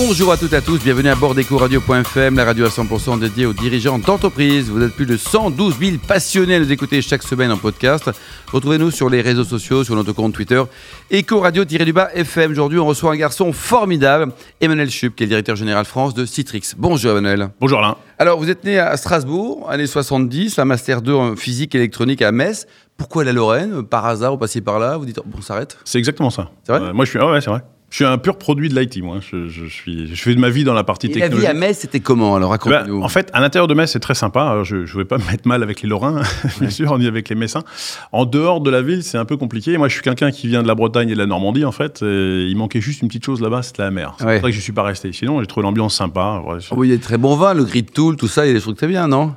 Bonjour à toutes et à tous, bienvenue à bord d'EcoRadio.fm, la radio à 100% dédiée aux dirigeants d'entreprise. Vous êtes plus de 112 000 passionnés à nous écouter chaque semaine en podcast. Retrouvez-nous sur les réseaux sociaux, sur notre compte Twitter, EcoRadio-FM. Aujourd'hui, on reçoit un garçon formidable, Emmanuel Chup, qui est le directeur général France de Citrix. Bonjour Emmanuel. Bonjour Alain. Alors, vous êtes né à Strasbourg, années 70, un Master 2 en physique électronique à Metz. Pourquoi la Lorraine? Par hasard, vous passez par là, vous dites, bon, on s'arrête? C'est exactement ça. C'est vrai? Euh, Moi, je suis. ah ouais, c'est vrai. Je suis un pur produit de l'IT, moi. Je, je suis, je fais de ma vie dans la partie Et la vie à Metz, c'était comment Alors, Ben, racontez-nous. en fait, à l'intérieur de Metz, c'est très sympa. Alors, je ne vais pas me mettre mal avec les Lorrains, bien sûr, y avec les Messins. En dehors de la ville, c'est un peu compliqué. Moi, je suis quelqu'un qui vient de la Bretagne et de la Normandie, en fait. Et il manquait juste une petite chose là-bas, c'était la mer. C'est Ouais. pour ça que je ne suis pas resté. Sinon, j'ai trouvé l'ambiance sympa. Ouais, Oh, oui, il y a des très bons vins, le Grid Tool, tout ça, il y a des trucs très bien, non?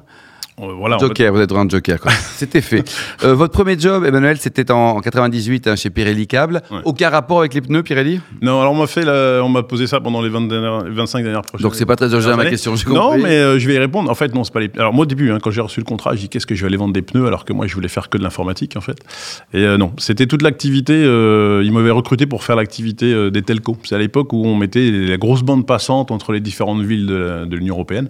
Euh, voilà, en fait. Joker, vous êtes vraiment Joker. C'était fait. Euh, votre premier job, Emmanuel, c'était en 98 hein, chez Pirelli Câble. Ouais. Aucun rapport avec les pneus, Pirelli? Non, alors on m'a fait, la- on m'a posé ça pendant les 20 dernières- 25 dernières prochaines. Donc c'est pas très urgent ma question, Non, mais euh, je vais y répondre. En fait, non, c'est pas les. Alors moi, au début, hein, quand j'ai reçu le contrat, j'ai dit qu'est-ce que je vais aller vendre des pneus, alors que moi, je voulais faire que de l'informatique, en fait. Et euh, non, c'était toute l'activité. ils m'avaient recruté pour faire l'activité des telcos. C'est à l'époque où on mettait la grosse bande passante entre les différentes villes de, l'Union européenne,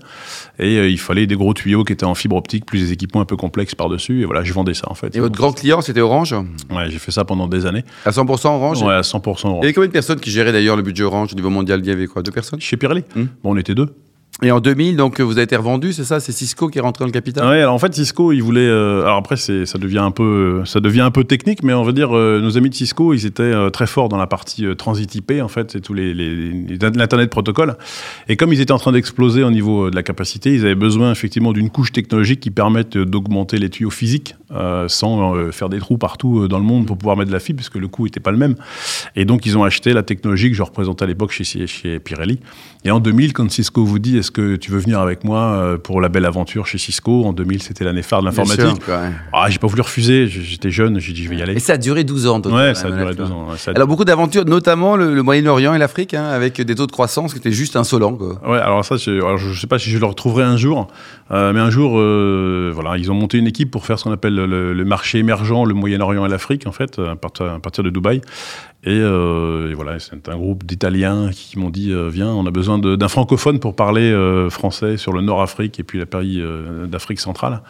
et il fallait des gros tuyaux qui étaient en fibre optique, plus des équipements un peu complexes par dessus. Et voilà, je vendais ça, en fait. Et votre grand client, c'était Orange Ouais, j'ai fait ça pendant des années. À 100% Orange Ouais, à 100%. Il y avait combien de personnes qui géraient d'ailleurs le budget Orange au niveau mondial? Il y avait quoi? Deux personnes? Chez Pirelli. Hmm. Bon, on était deux. Et en 2000, donc vous avez été revendu, c'est ça? C'est Cisco qui est rentré dans le capital? Ouais, alors en fait Cisco, ils voulaient. euh, alors après, ça devient un peu, ça devient un peu technique, mais on va dire euh, nos amis de Cisco, ils étaient euh, très forts dans la partie euh, transit IP, en fait, c'est tous les, l'internet protocole. Et comme ils étaient en train d'exploser au niveau euh, de la capacité, ils avaient besoin effectivement d'une couche technologique qui permette euh, d'augmenter les tuyaux physiques euh, sans euh, faire des trous partout euh, dans le monde pour pouvoir mettre de la fibre, parce que le coût n'était pas le même. Et donc ils ont acheté la technologie que je représentais à l'époque chez, chez Pirelli. Et en 2000, quand Cisco vous dit est-ce que tu veux venir avec moi euh, pour la belle aventure chez Cisco, en 2000 c'était l'année phare de l'informatique. Ah, j'ai pas voulu refuser, j'étais jeune, j'ai dit je vais y aller. Et ça a duré 12 ans. Ouais, ça a duré quoi. 12 ans. ouais, ça a- Alors beaucoup d'aventures, notamment le, le Moyen-Orient et l'Afrique, hein, avec des taux de croissance qui étaient juste insolents. Quoi. Ouais, alors ça, je, alors je sais pas si je le retrouverai un jour, euh, mais un jour, euh, voilà, ils ont monté une équipe pour faire ce qu'on appelle le, le marché émergent, le Moyen-Orient et l'Afrique, en fait, à partir, à partir de Dubaï. Et, euh, et voilà, c'est un groupe d'Italiens qui m'ont dit euh, viens, on a besoin d'un francophone pour parler euh, français sur le Nord-Afrique et puis la pays euh, d'Afrique centrale.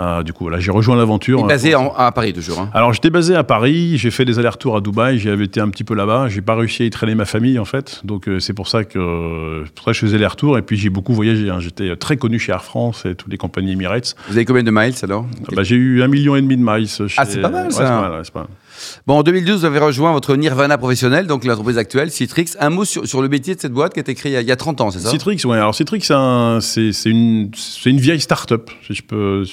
Euh, du coup, voilà, j'ai rejoint l'aventure. Basé en- à Paris toujours. hein. Alors j'étais basé à Paris, j'ai fait des allers-retours à Dubaï, j'y avais été un petit peu là-bas, j'ai pas réussi à y traîner ma famille en fait, donc euh, c'est pour ça que euh, pour ça je faisais les retours et puis j'ai beaucoup voyagé. hein. J'étais très connu chez Air France et toutes les compagnies Emirates. Vous avez combien de miles alors? Ah bah, j'ai eu un million et demi de miles. chez- Ah, c'est pas mal, Ouais, ça. c'est pas mal, ouais, c'est pas mal. Bon, en 2012, vous avez rejoint votre Nirvana professionnel, donc l'entreprise actuelle, Citrix. Un mot sur, le métier de cette boîte qui a été créée il y a, il y a 30 ans, c'est ça? Citrix, ouais. Alors Citrix, c'est un- c'est c'est une, vieille start-up. Je peux,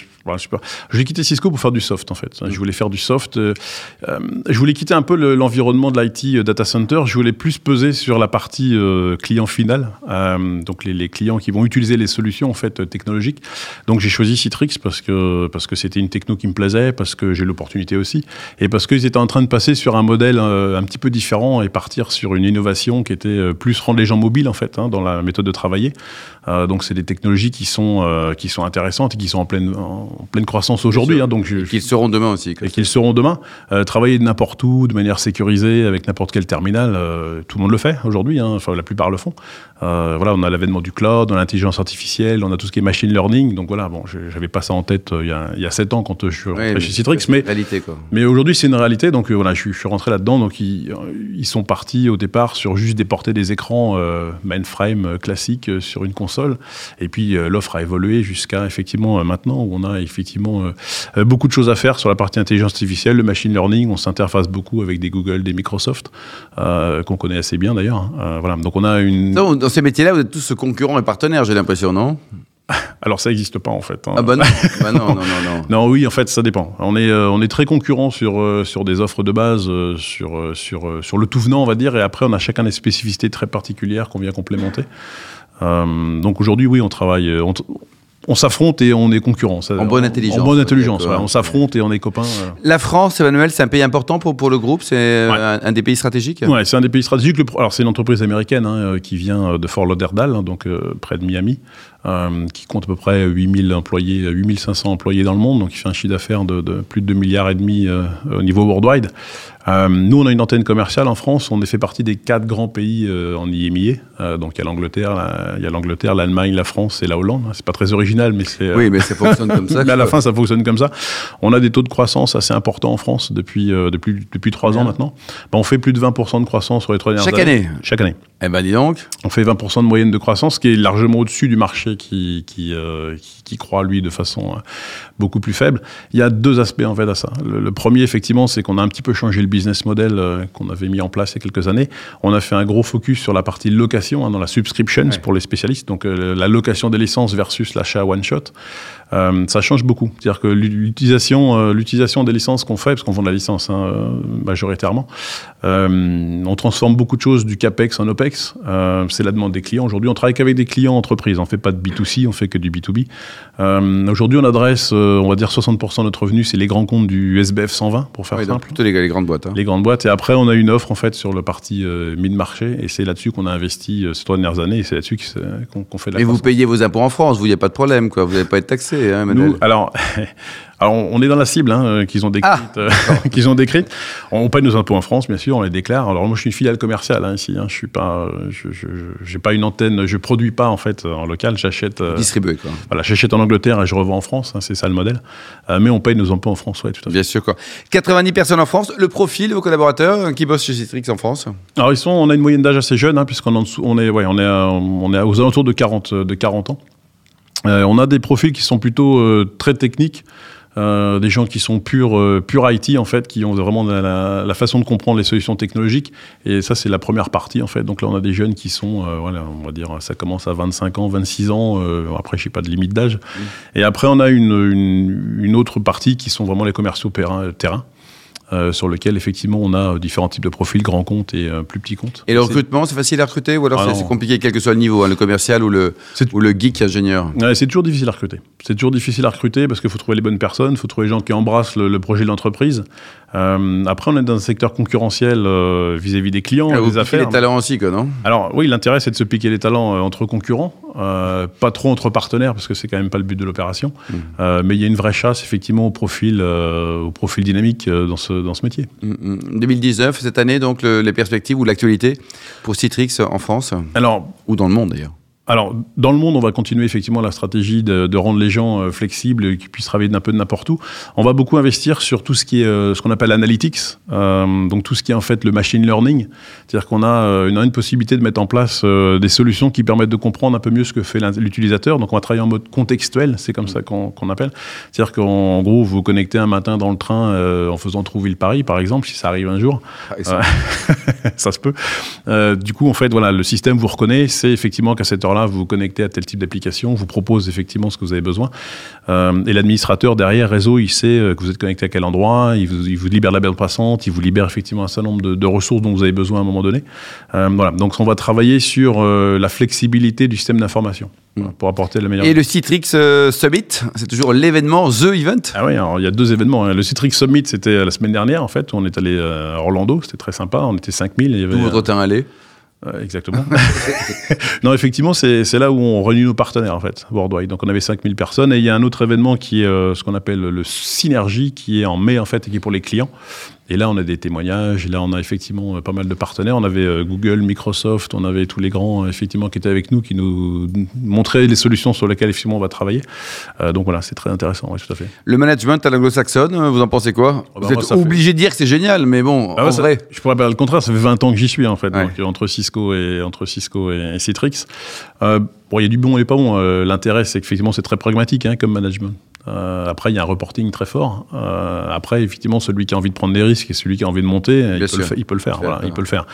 J'ai quitté Cisco pour faire du soft, en fait. Je voulais faire du soft. euh, euh, je voulais quitter un peu le- l'environnement de l'IT euh, data center. Je voulais plus peser sur la partie client final, donc les, clients qui vont utiliser les solutions en fait technologiques. Donc j'ai choisi Citrix parce que parce que c'était une techno qui me plaisait, parce que j'ai l'opportunité aussi, et parce qu'ils étaient en train de passer sur un modèle euh, un petit peu différent et partir sur une innovation qui était euh, plus rendre les gens mobiles en fait hein, dans la méthode de travailler. Euh, donc c'est des technologies qui sont euh, qui sont intéressantes et qui sont en pleine en pleine croissance aujourd'hui. hein, donc je, Qu'ils seront demain aussi. et qu'ils seront demain. Euh, travailler de n'importe où, de manière sécurisée, avec n'importe quel terminal, tout le monde le fait aujourd'hui, hein, enfin la plupart le font. Voilà, on a l'avènement du cloud, on a l'intelligence artificielle, on a tout ce qui est machine learning. Donc voilà, bon, j'avais pas ça en tête il y a- il y a sept ans quand je suis rentré Ouais, chez Citrix, mais Réalité, quoi. mais aujourd'hui, c'est une réalité. Donc euh, voilà, je, suis- rentré là-dedans. Donc ils, euh, ils sont partis au départ sur juste déporter des écrans euh, mainframe classiques sur une console. Et puis l'offre a évolué jusqu'à effectivement maintenant où on a effectivement beaucoup de choses à faire sur la partie intelligence artificielle, le machine learning. On s'interface beaucoup avec des Google, des Microsoft qu'on connaît assez bien d'ailleurs. Euh, voilà. Donc on a une. Dans ces métiers-là, vous êtes tous concurrents et partenaires, j'ai l'impression, non? Alors ça n'existe pas en fait. hein. Ah bah non, bah non, non, non, non. Non, oui, en fait, ça dépend. On est, euh, on est très concurrents sur, euh, sur des offres de base, euh, sur, sur, sur le tout venant, on va dire, et après, on a chacun des spécificités très particulières qu'on vient complémenter. Donc aujourd'hui, oui, on travaille, on, on s'affronte et on est concurrents. En bonne intelligence, En bonne intelligence, ouais. On s'affronte et on est copains. euh. La France, Emmanuel, c'est un pays important pour, pour le groupe, c'est euh, un, un des pays stratégiques? Ouais, c'est un des pays stratégiques. Le Alors, c'est une entreprise américaine hein, euh, qui vient de Fort Lauderdale, hein, donc euh, près de Miami, euh, qui compte à peu près 8000 employés, euh, 8500 employés dans le monde, donc il fait un chiffre d'affaires de, de plus de 2 milliards et demi au niveau worldwide. Euh, nous, on a une antenne commerciale en France. On fait partie des quatre grands pays euh, en IMIA. Euh, donc, il y a l'Angleterre, la- il y a l'Angleterre, l'Allemagne, la France et la Hollande. C'est pas très original, mais c'est. euh, Oui, mais ça fonctionne comme ça. mais à la fin, ça fonctionne comme ça. On a des taux de croissance assez importants en France depuis, euh, depuis, depuis trois ans maintenant. Ben, on fait plus de 20% de croissance sur les trois dernières Chaque années. année Chaque année. Eh ben dis donc. On fait 20% de moyenne de croissance, ce qui est largement au-dessus du marché qui, qui, euh, qui, qui croît, lui, de façon euh, beaucoup plus faible. Il y a deux aspects, en fait, à ça. Le, le premier, effectivement, c'est qu'on a un petit peu changé le business model euh, qu'on avait mis en place il y a quelques années. On a fait un gros focus sur la partie location, hein, dans la subscriptions Ouais. pour les spécialistes. Donc, la location des licences versus l'achat one-shot. Ça change beaucoup. C'est-à-dire que l'utilisation, l'utilisation des licences qu'on fait, parce qu'on vend de la licence hein, majoritairement, on transforme beaucoup de choses du capex en opex. Euh, c'est la demande des clients. Aujourd'hui, on travaille qu'avec des clients entreprises. On fait pas de B2C, on fait que du B2B. Euh, Aujourd'hui, on adresse, euh, on va dire 60% de notre revenu, c'est les grands comptes du SBF 120 pour faire donc simple. plutôt les, les grandes boîtes. hein. Les grandes boîtes. Et après, on a une offre en fait sur le parti mid-marché. Et c'est là-dessus qu'on a investi ces trois dernières années. Et c'est là-dessus qu'on fait de la Mais vous payez vos impôts en France, vous, il n'y a pas de problème, quoi. Vous n'allez pas être taxé, hein, Emmanuel Nous, alors, alors, on est dans la cible hein, euh, qu'ils ont décrite. Ah, euh, qu'ils ont décrite. On paye nos impôts en France, bien sûr, on les déclare. Alors moi, je suis une filiale commerciale hein, ici. Hein, je suis pas, euh, je, je, je- j'ai pas une antenne. Je produis pas en fait en local. J'achète, euh, Distribué, quoi. voilà, j'achète en Angleterre et je revends en France. c'est ça le modèle. Euh, mais on paye nos impôts en France, ouais, tout à fait. Bien sûr, quoi. 90 personnes en France. Le profil de vos collaborateurs qui bossent chez Citrix en France Alors ils sont, on a une moyenne d'âge assez jeune, puisqu'on est en dessous- on est, ouais, on est, on est aux alentours de 40, de 40 ans. On a des profils qui sont plutôt très techniques. Euh, des gens qui sont purs euh, pur IT en fait, qui ont vraiment la, façon de comprendre les solutions technologiques. Et ça, c'est la première partie en fait. Donc là, on a des jeunes qui sont, euh, voilà, on va dire, ça commence à 25 ans, 26 ans. euh, après, je sais pas de limite d'âge. Et après, on a une, une, une autre partie qui sont vraiment les commerciaux terrain. Euh, sur lequel effectivement on a euh, différents types de profils, grands comptes et euh, plus petits comptes. Et le recrutement, c'est facile à recruter ou alors Ah c'est- compliqué, quel que soit le niveau, hein, le commercial ou le, ou le geek ingénieur? Ouais, c'est toujours difficile à recruter. C'est toujours difficile à recruter parce qu'il faut trouver les bonnes personnes, il faut trouver les gens qui embrassent le, le projet de l'entreprise. Euh, après, on est dans un secteur concurrentiel vis-à-vis des clients, Ah, Vous des piquez affaires. les talents aussi, quoi, non? Alors oui, l'intérêt c'est de se piquer les talents entre concurrents, euh, pas trop entre partenaires parce que c'est quand même pas le but de l'opération. Mmh. Euh, mais il y a une vraie chasse effectivement au profil, euh, au profil dynamique dans ce dans ce métier. Mm, mm. 2019, cette année, donc le- les perspectives ou l'actualité pour Citrix en France? Alors ou dans le monde d'ailleurs. Alors, dans le monde, on va continuer effectivement la stratégie de, de rendre les gens euh, flexibles et qu'ils puissent travailler d'un peu de n'importe où. On va beaucoup investir sur tout ce qui est euh, ce qu'on appelle analytics, euh, donc tout ce qui est en fait le machine learning. C'est-à-dire qu'on a une, une possibilité de mettre en place des solutions qui permettent de comprendre un peu mieux ce que fait l'utilisateur. Donc, on va travailler en mode contextuel, c'est comme ça qu'on appelle. C'est-à-dire qu'en gros, vous vous connectez un matin dans le train euh, en faisant trouver le Paris, par exemple, si ça arrive un jour ça se peut. Du coup, en fait, voilà, le système vous reconnaît, c'est effectivement qu'à cette heure-là, vous vous connectez à tel type d'application, vous propose effectivement ce que vous avez besoin. Euh, et l'administrateur derrière réseau, il sait euh, que vous êtes connecté à quel endroit, il vous, il vous libère la bande passante, il vous libère effectivement un certain nombre de, de ressources dont vous avez besoin à un moment donné. Euh, voilà, donc on va travailler sur la flexibilité du système d'information voilà, pour apporter la meilleure. Et le Citrix euh, Summit, c'est toujours l'événement, The Event? Ah oui, alors il y a deux événements. hein. Le Citrix Summit, c'était la semaine dernière, en fait. On est allé à Orlando, c'était très sympa. On était 5000. Il y avait, D'où votre terrain allé Exactement. non, effectivement, c'est c'est là où on réunit nos partenaires, en fait, worldwide. Donc, on avait 5000 personnes. Et il y a un autre événement qui est euh, ce qu'on appelle le Synergie, qui est en mai, en fait, et qui est pour les clients. Et là, on a des témoignages. Et là, on a effectivement euh, pas mal de partenaires. On avait euh, Google, Microsoft, on avait tous les grands, euh, effectivement, qui étaient avec nous, qui nous montraient les solutions sur lesquelles, effectivement, on va travailler. Euh, donc, voilà, c'est très intéressant, oui, tout à fait. Le management à l'anglo-saxonne, vous en pensez quoi? Ah bah Vous moi, êtes fait- obligé de dire que c'est génial, mais bon, Ah en ouais, ça- vrai. je pourrais pas dire le contraire, ça fait 20 ans que j'y suis en fait, Ouais. donc, entre Cisco et entre Cisco et, et Citrix. Euh, bon, il y a du bon et pas bon. Euh, L'intérêt, c'est qu'effectivement, c'est très pragmatique hein, comme management. Euh, après, il y a un reporting très fort. Euh, après, effectivement, celui qui a envie de prendre des risques et celui qui a envie de monter, il peut, le, fa- il peut le faire. Voilà, il peut le faire.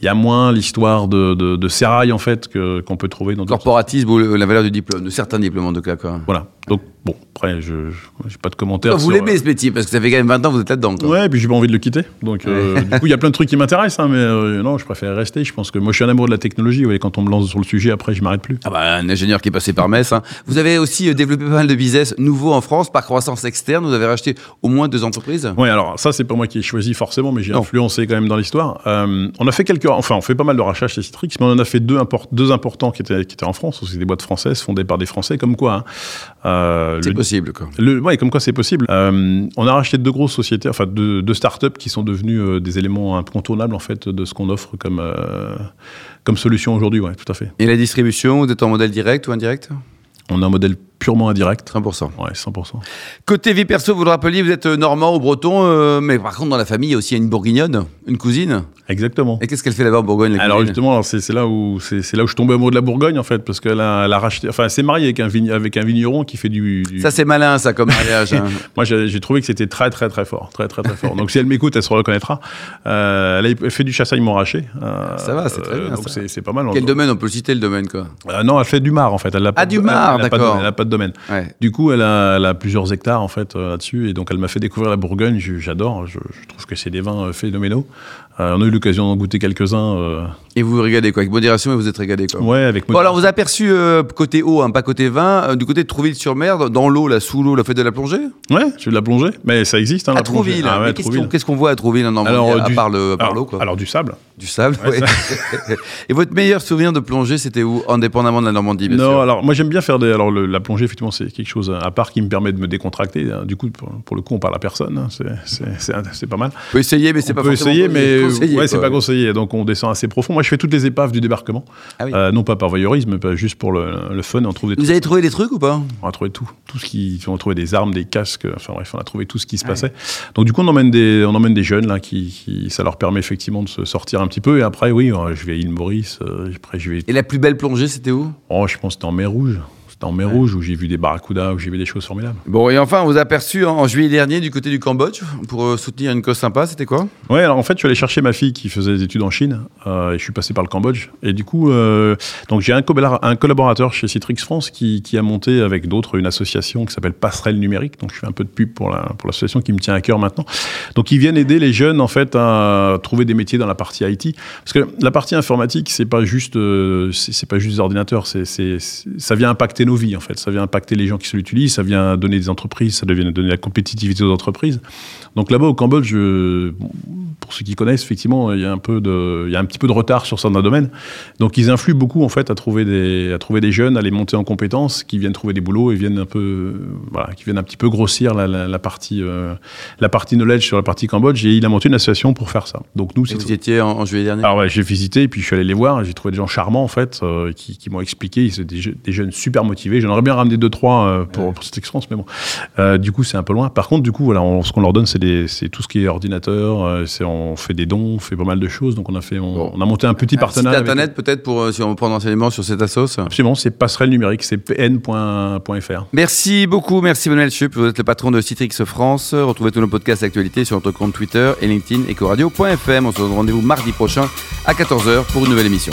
Il y a moins l'histoire de, de, de sérail en fait que- qu'on peut trouver dans d'autres. Corporatisme ou le- la valeur du diplôme, de certains diplômes en tout cas. Quoi. Voilà. Donc bon, après, je n'ai pas de commentaires. vous sur- l'aimez ce métier parce que ça fait quand même 20 ans que vous êtes là-dedans. quoi. Ouais, et puis j'ai pas envie de le quitter. Donc, euh, du coup, il y a plein de trucs qui m'intéressent, hein, mais euh, non, je préfère rester. Je pense que moi, je suis un amoureux de la technologie. Vous voyez, quand on me lance sur le sujet, après, je m'arrête plus. Ah bah, un ingénieur qui est passé par Metz. hein. Vous avez aussi euh, développé pas mal de business nouveaux en France par croissance externe. Vous avez racheté au moins deux entreprises. Ouais, alors ça, c'est pas moi qui ai choisi forcément, mais j'ai Non. influencé quand même dans l'histoire. Euh, on a fait quelques, enfin, on fait pas mal de rachats chez Citrix, mais on en a fait deux, import- deux importants qui étaient, qui étaient en France. C'est des boîtes françaises fondées par des Français, comme quoi. hein. Euh, C'est le- possible. Quoi. Le, ouais, comme quoi c'est possible. Euh, on a racheté deux grosses sociétés, enfin deux, deux startups qui sont devenues euh, des éléments incontournables en fait de ce qu'on offre comme comme solution aujourd'hui. Ouais, tout à fait. Et la distribution, vous êtes en modèle direct ou indirect? On a un modèle purement indirect. 100%. Ouais, 100%. Côté vie perso, vous le rappeliez, vous êtes euh, normand ou breton, euh, mais par contre dans la famille, il y a aussi une bourguignonne, une cousine. Exactement. Et qu'est-ce qu'elle fait là-bas en Bourgogne la Alors justement, c'est là où c'est là où je tombais amoureux de la Bourgogne en fait, parce qu'elle a, elle a racheté, enfin, s'est mariée avec un avec un vigneron qui fait du. du- Ça c'est malin ça comme mariage. hein. Moi, j'ai trouvé que c'était très très très fort, très très très fort. Donc si elle m'écoute, elle se reconnaîtra. Euh, elle a elle fait du chassagne montrachet. Euh, Ça va, c'est très bien, Donc c'est pas mal. Quel domaine On peut citer le domaine quoi? Non, elle fait du mar en fait. Elle a pas Ah, de- du mar, pas d'accord. Elle n'a pas de domaine. Ouais. Du coup, elle a, elle a plusieurs hectares en fait euh, là-dessus, et donc elle m'a fait découvrir la Bourgogne. J'adore. Je, je trouve que c'est des vins euh, phénoménaux. Euh, on a eu l'occasion d'en goûter quelques-uns. Et vous vous régalez quoi Avec modération et vous êtes régalé quoi. ouais, avec. Bon alors on vous a aperçu euh, côté eau, hein, pas côté vin, euh, du côté de Trouville-sur-Mer, dans l'eau, là sous l'eau, la fête de la plongée? Ouais, je fais de la plongée, mais ça existe. Hein, À la. Trouville. Ah ouais, qu'est-ce qu'on voit à Trouville en Normandie Alors, à du- part le- par alors, l'eau quoi? alors, du sable. Du sable, Ouais, ouais. Et votre meilleur souvenir de plongée, c'était où Indépendamment de la Normandie, bien non, sûr? alors moi j'aime bien faire des. Alors le- la plongée, effectivement, c'est quelque chose à part qui me permet de me décontracter. hein. Du coup, pour, pour le coup, on parle à personne. hein. C'est- pas mal. On peut essayer, mais c'est pas peut forcément essayer, mais conseillé, ouais, c'est pas conseillé. Donc on descend assez profond. Moi, je fais toutes les épaves du débarquement. Ah oui. Euh, non pas par voyeurisme, pas juste pour le, le fun. On trouve des Vous avez trouvé des trucs ou pas? On a trouvé tout, tout ce qui, on a trouvé des armes, des casques, enfin bref, on a trouvé tout ce qui se Ah ouais. passait. Donc du coup, on emmène des, on emmène des jeunes là, qui, qui- ça leur permet effectivement de se sortir un petit peu. Et après, oui, euh, je vais à île Maurice. euh, après, je vais. Et la plus belle plongée, c'était où? Oh, je pense que c'était en mer Rouge. C'était en mer Rouge où j'ai vu des barracudas, où j'ai vu des choses formidables. Bon, et enfin, on vous a aperçu en, en juillet dernier du côté du Cambodge pour euh, soutenir une cause sympa, c'était quoi? Ouais, alors en fait, je suis allé chercher ma fille qui faisait des études en Chine euh, et je suis passé par le Cambodge. Et du coup, euh, donc j'ai un, collabora- un collaborateur chez Citrix France qui, qui a monté avec d'autres une association qui s'appelle Passerelle Numérique. Donc je fais un peu de pub pour la pour l'association qui me tient à cœur maintenant. Donc ils viennent aider les jeunes en fait à trouver des métiers dans la partie IT parce que la partie informatique c'est pas juste c'est pas juste des ordinateurs, c'est- ça vient impacter nos vies en fait. Ça vient impacter les gens qui l'utilisent, ça vient donner des entreprises, ça vient donner la compétitivité aux entreprises. Donc là-bas au Cambodge, pour ceux qui connaissent, effectivement, il y a un peu de, il y a un petit peu de retard sur certains domaines. Donc ils influent beaucoup en fait à trouver des, à trouver des jeunes, à les monter en compétences, qui viennent trouver des boulots et viennent un peu, voilà, qui viennent un petit peu grossir la, la, la partie, euh, la partie knowledge sur la partie Cambodge. Et il a monté une association pour faire ça. Donc nous, Vous étiez en, en juillet dernier? Alors ouais, j'ai visité et puis je suis allé les voir. J'ai trouvé des gens charmants en fait euh, qui, qui m'ont expliqué. C'est des, je- des jeunes super motivés. J'aimerais bien ramener deux trois euh, pour, pour cette expérience, mais bon. Euh, du coup, c'est un peu loin. Par contre, du coup, voilà, on- ce qu'on leur donne, c'est tout ce qui est ordinateur. euh, c'est on fait des dons, on fait pas mal de choses. Donc on a fait, on, Bon. on a monté un petit Un site partenariat. avec- internet peut-être pour si on veut prendre enseignement sur cette assos Absolument, c'est passerelle numérique, c'est pn.fr. Merci beaucoup, merci Manuel Chup, vous êtes le patron de Citrix France. Retrouvez tous nos podcasts d'actualité sur notre compte Twitter et LinkedIn ecoradio.fm. On se donne rendez-vous mardi prochain à 14h pour une nouvelle émission.